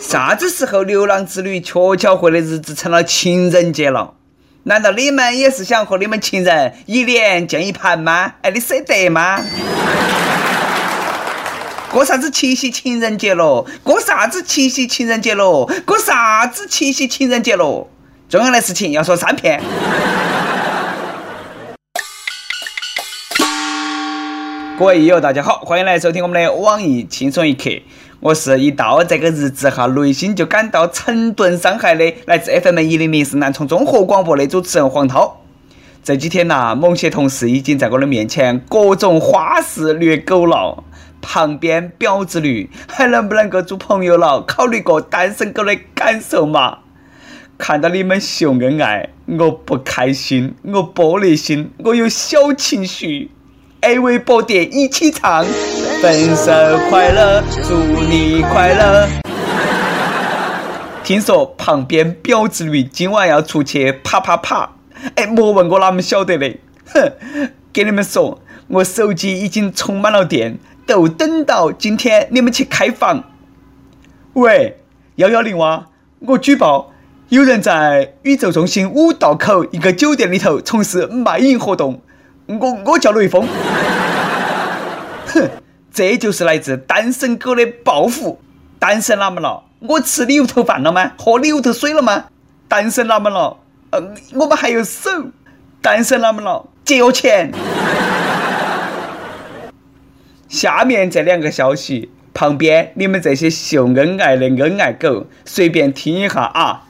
啥子时候牛郎织女鹊桥会的日子成了情人节了？难道你们也是想和你们情人一年见一盘吗？哎，你舍得吗？过啥子七夕情人节喽？过啥子七夕情人节喽？过啥子七夕情人节喽？重要的事情要说三遍。各位友，大家好，欢迎来收听我们的网易轻松一刻。我是一到这个日子哈，内心就感到成吨伤害的，来自 FM 一零零四南充综合广播的主持人黄涛。这几天呐，某些同事已经在我的面前各种花式虐狗了，旁边婊子女还能不能够做朋友了？考虑过单身狗的感受嘛？看到你们秀恩爱，我不开心，我玻璃心，我有小情绪。A V 宝碟一起唱，分手快乐，祝你快乐。听说旁边婊子女今晚要出去啪啪啪，哎，莫问我哪么晓得的，哼，给你们说，我手机已经充满了电，都等到今天你们去开房。喂，幺幺零哇，我举报，有人在宇宙中心五道口一个酒店里头从事卖淫活动。我我叫雷锋，这就是来自单身狗的报复。单身哪么了？我吃牛头饭了吗？喝牛头水了吗？单身哪么了？嗯，我们还有手。单身哪么了？借我钱。下面这两个消息，旁边你们这些秀恩爱的恩爱狗，随便听一下啊。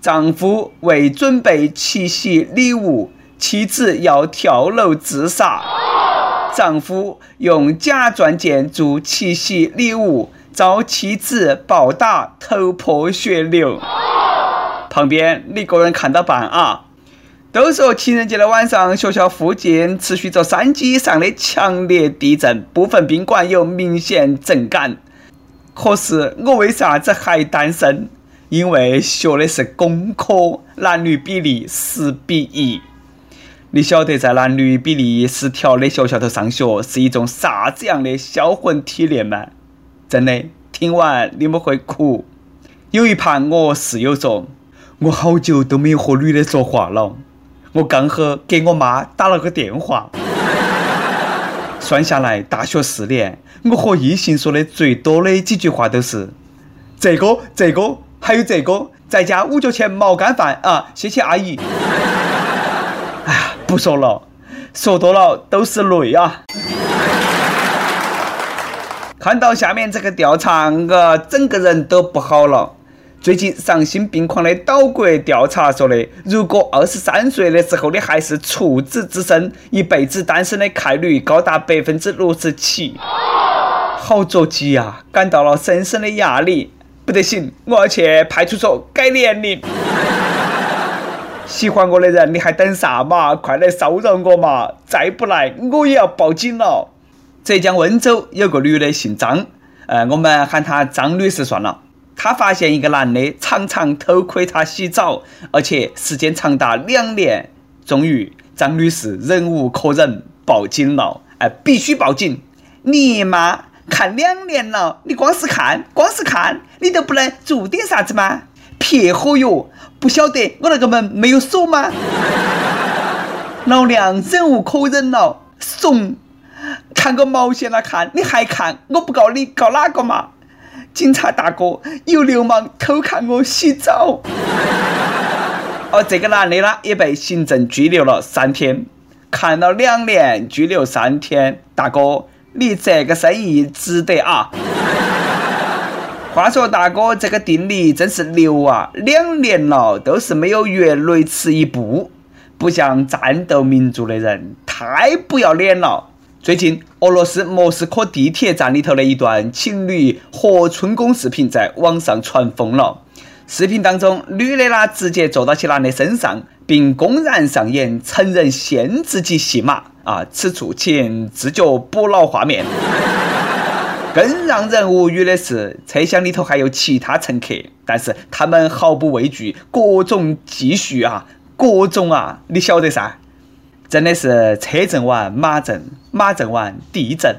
丈夫为准备七夕礼物。妻子要跳楼自杀，丈夫用假钻戒做七夕礼物，遭妻子暴打头破血流。旁边你个人看到办啊！都说情人节的晚上，学校附近持续着三级以上的强烈地震，部分宾馆有明显震感。可是我为啥子还单身？因为学的是工科，男女比例十比一。你晓得在男女比例失调的学校头上学是一种啥子样的销魂体验吗？真的，听完你们会哭。有一盘我室友说，我好久都没有和女的说话了。我刚和给我妈打了个电话，算下来大学四年，我和异性说的最多的几句话都是这个、这个，还有这个，再加五角钱毛干饭啊！谢谢阿姨。不说了，说多了都是泪啊！看到下面这个调查，我整个人都不好了。最近丧心病狂的岛国调查说的，如果二十三岁的时候你还是处子之身，一辈子单身的概率高达百分之六十七。好着急啊！感到了深深的压力，不得行，我要去派出所改年龄。喜欢我的人，你还等啥嘛？快来骚扰我嘛！再不来，我也要报警了。浙江温州有个女的姓张，呃，我们喊她张女士算了。她发现一个男的常常偷窥她洗澡，而且时间长达两年。终于，张女士忍无可忍，报警了。哎，必须报警！你妈看两年了，你光是看，光是看，你都不能做点啥子吗？撇火哟！不晓得我那个门没有锁吗？老娘忍无可忍了，怂！看个毛线啊！看你还看？我不告你，告哪个嘛？警察大哥，有流氓偷看我洗澡。哦，这个男的呢，也被行政拘留了三天，看了两年，拘留三天，大哥，你这个生意值得啊！话说大哥，这个定力真是牛啊！两年了都是没有越雷池一步，不像战斗民族的人，太不要脸了。最近，俄罗斯莫斯科地铁站里头的一段情侣合春宫视频在网上传疯了。视频当中，女的呢直接坐到起男的身上，并公然上演成人限制级戏码啊！此处请自觉补脑画面。更让人无语的是，车厢里头还有其他乘客，但是他们毫不畏惧，各种继续啊，各种啊，你晓得噻？真的是车震完马震，马震完地震，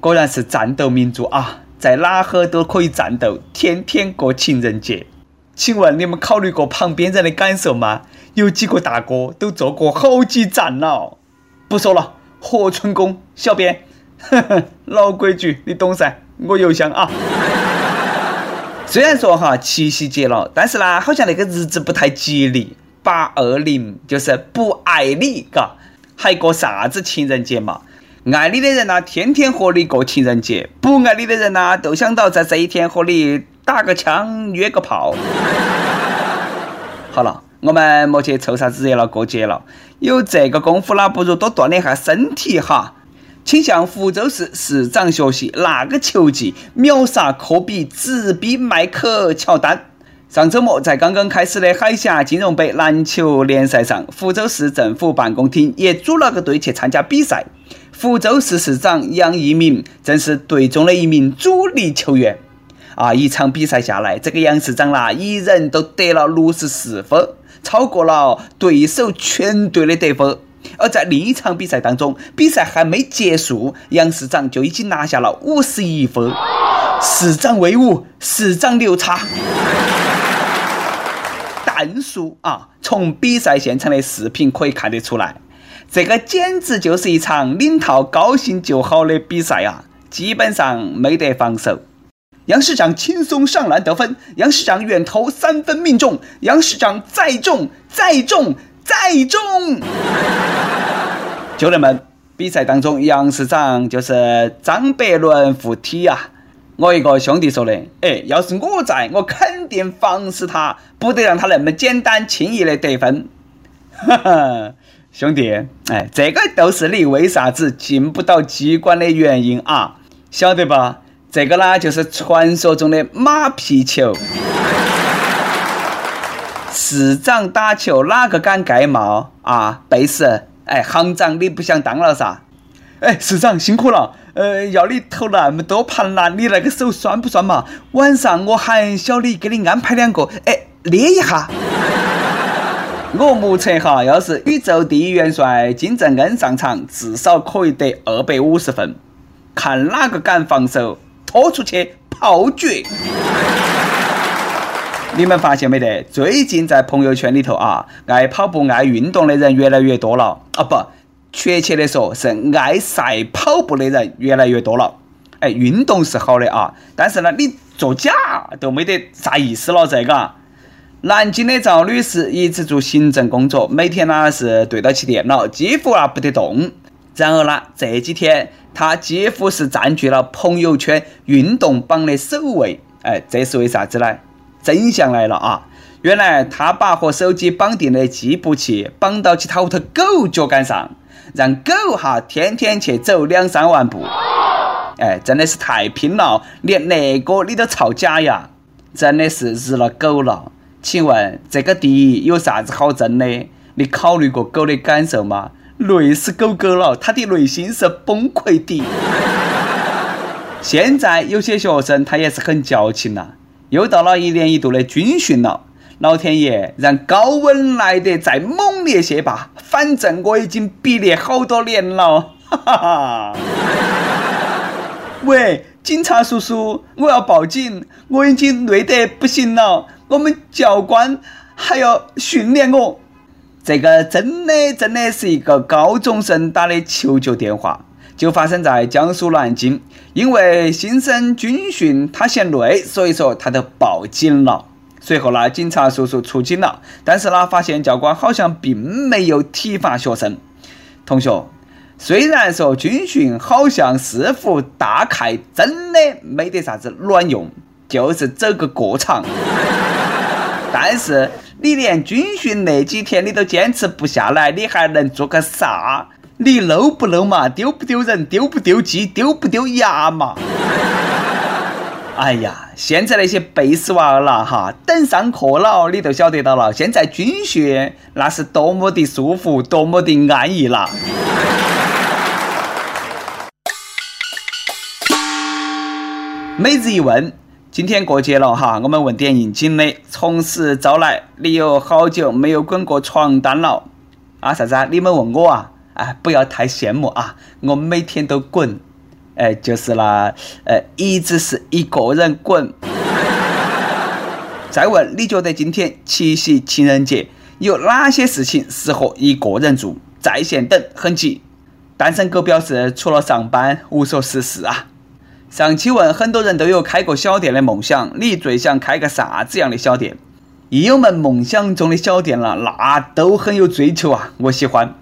果然是战斗民族啊！在哪哈都可以战斗，天天过情人节。请问你们考虑过旁边人的感受吗？有几个大哥都做过好几站了。不说了，活春宫小编，老规矩，你懂噻。我邮箱啊。虽然说哈七夕节了，但是呢，好像那个日子不太吉利。八二零就是不爱你，嘎，还过啥子情人节嘛？爱你的人呢，天天和你过情人节；不爱你的人呢，都想到在这一天和你打个枪、约个炮。好了，我们莫去凑啥子热闹过节了，有这个功夫啦，不如多锻炼下身体哈。请向福州市市长学习那个球技，秒杀科比、直逼迈克乔丹。上周末，在刚刚开始的海峡金融杯篮球联赛上，福州市政府办公厅也组了个队去参加比赛。福州市市长杨一鸣正是队中的一名主力球员。啊，一场比赛下来，这个杨市长啦，一人都得了六十四分，超过了对手全队的得分。而在另一场比赛当中，比赛还没结束，杨市长就已经拿下了五十一分。市长威武，市长牛叉。战术啊，从比赛现场的视频可以看得出来，这个简直就是一场领套高兴就好的比赛啊！基本上没得防守，杨市长轻松上篮得分，杨市长远投三分命中，杨市长再中再中再中。兄弟们，比赛当中杨市长就是张伯伦附体啊！我一个兄弟说的，哎，要是我在，我肯定防死他，不得让他那么简单轻易的得分。哈哈，兄弟，哎，这个都是你为啥子进不到机关的原因啊，晓得吧？这个呢，就是传说中的马屁球。市长打球哪个敢盖帽啊？背时，哎，行长你不想当了噻？哎，市长辛苦了。呃，要你投那么多盘篮，你那个手酸不酸嘛？晚上我喊小李给你安排两个，哎，捏一下。我目测哈，要是宇宙第一元帅金正恩上场，至少可以得二百五十分。看哪个敢防守，拖出去炮决。你们发现没得？最近在朋友圈里头啊，爱跑步、爱运动的人越来越多了啊！不。确切的说，是爱晒跑步的人越来越多了。哎，运动是好的啊，但是呢，你作假都没得啥意思了。这个，南京的赵女士一直做行政工作，每天呢是对到起电脑，几乎啊不得动。然而呢，这几天她几乎是占据了朋友圈运动榜的首位。哎，这是为啥子呢？真相来了啊！原来他把和手机绑定的计步器绑到起他屋头狗脚杆上。让狗哈天天去走两三万步，哎，真的是太拼了，连那个你都造假呀，真的是日了狗了。请问这个第一有啥子好争的？你考虑过狗的感受吗？累死狗狗了，它的内心是崩溃的。现在有些学生他也是很矫情呐，又到了一年一度的军训了。老天爷，让高温来得再猛烈些吧！反正我已经毕业好多年了，哈哈哈。喂，警察叔叔，我要报警，我已经累得不行了，我们教官还要训练我。这个真的真的是一个高中生打的求救电话，就发生在江苏南京，因为新生军训他嫌累，所以说他都报警了。随后呢，警察叔叔出警了，但是呢，发现教官好像并没有体罚学生。同学，虽然说军训好像似乎大概真的没得啥子卵用，就是走个过场。但是你连军训那几天你都坚持不下来，你还能做个啥？你 low 不 low 嘛？丢不丢人？丢不丢鸡？丢不丢牙嘛？哎呀，现在那些背时娃儿了哈，等上课了，你都晓得到了。现在军训那是多么的舒服，多么的安逸啦！每日一问，今天过节了哈，我们问点应景的。从实招来，你有好久没有滚过床单了啊？啥子啊？你们问我啊？哎，不要太羡慕啊，我每天都滚。哎，就是啦，呃，一直是一个人滚。再问，你觉得今天七夕情人节有哪些事情适合一个人做？在线等，很急。单身狗表示，除了上班，无所事事啊。上期问，很多人都有开过小店的梦想，你最想开个啥子样的小店？益友们梦想中的小店了，那都很有追求啊，我喜欢。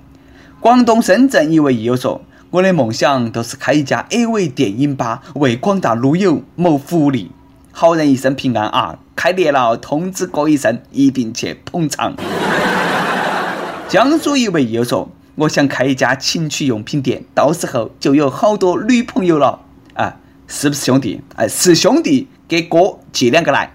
广东深圳一位益友说。我的梦想都是开一家 AV 电影吧，为广大撸友谋福利。好人一生平安啊！开业了通知哥一声，一定去捧场。江苏一位友说：“我想开一家情趣用品店，到时候就有好多女朋友了啊！是不是兄弟？哎，是兄弟，给哥寄两个来。”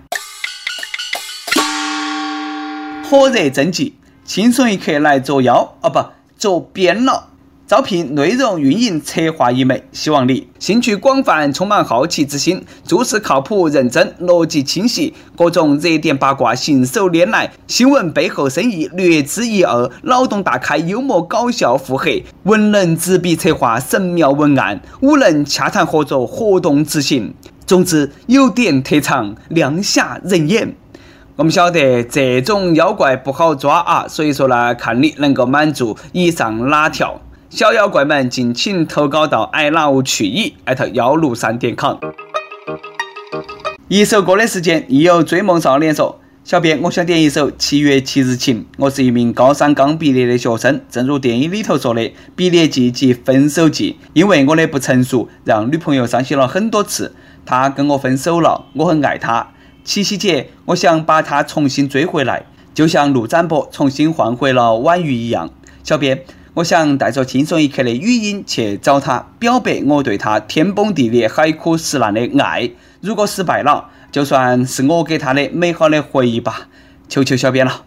火热征集，轻松一刻来作妖哦，不作编了。招聘内容运营策划一枚，希望你兴趣广泛，充满好奇之心，做事靠谱认真，逻辑清晰，各种热点八卦信手拈来，新闻背后深意略知一二，脑洞大开，幽默搞笑腹黑，文能执笔策划神妙文案，武能洽谈合作活动执行。总之有点特长，亮瞎人眼。我们晓得这种妖怪不好抓啊，所以说呢，看你能够满足以上哪条。小妖怪们，敬请投稿到 i love 去矣艾特幺六三点 com。一首歌的时间，亦有追梦少年说：“小编，我想点一首《七月七日晴》。我是一名高三刚毕业的学生，正如电影里头说的，毕业季即分手季。因为我的不成熟，让女朋友伤心了很多次。她跟我分手了，我很爱她。七夕节，我想把她重新追回来，就像陆展博重新换回了婉瑜一样。小编。我想带着轻松一刻的语音去找他，表白我对他天崩地裂、海枯石烂的爱。如果失败了，就算是我给他的美好的回忆吧。求求小编了。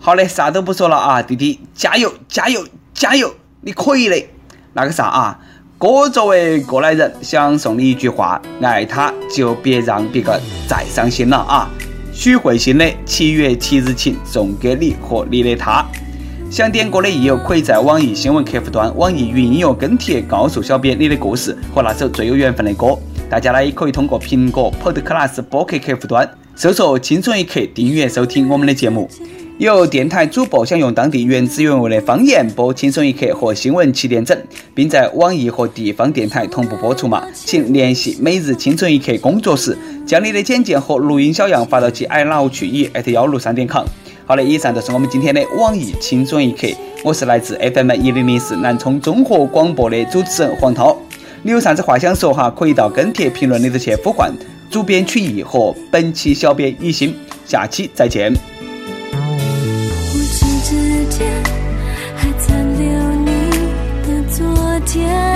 好嘞，啥都不说了啊，弟弟，加油，加油，加油，你可以的。那个啥啊，哥作为过来人，想送你一句话：爱他就别让别个再伤心了啊。许慧欣的《七月七日晴》送给你和你的他。想点歌的益友，可以在网易新闻客户端、网易云音乐跟帖告诉小编你的故事和那首最有缘分的歌。大家呢也可以通过苹果 Podcast 播客客户端搜索“轻松一刻”订阅收听我们的节目。有电台主播想用当地原汁原味的方言播《轻松一刻》和新闻七点整，并在网易和地方电台同步播出嘛？请联系每日轻松一刻工作室，将你的简介和录音小样发到其 i love 去以幺六三点 com。好的，以上就是我们今天的网易轻松一刻。我是来自 FM 一零零四南充综合广播的主持人黄涛。你有啥子话想说哈？可以到跟帖评论里头去呼唤主编曲艺和本期小编一心。下期再见。还残留你的昨天。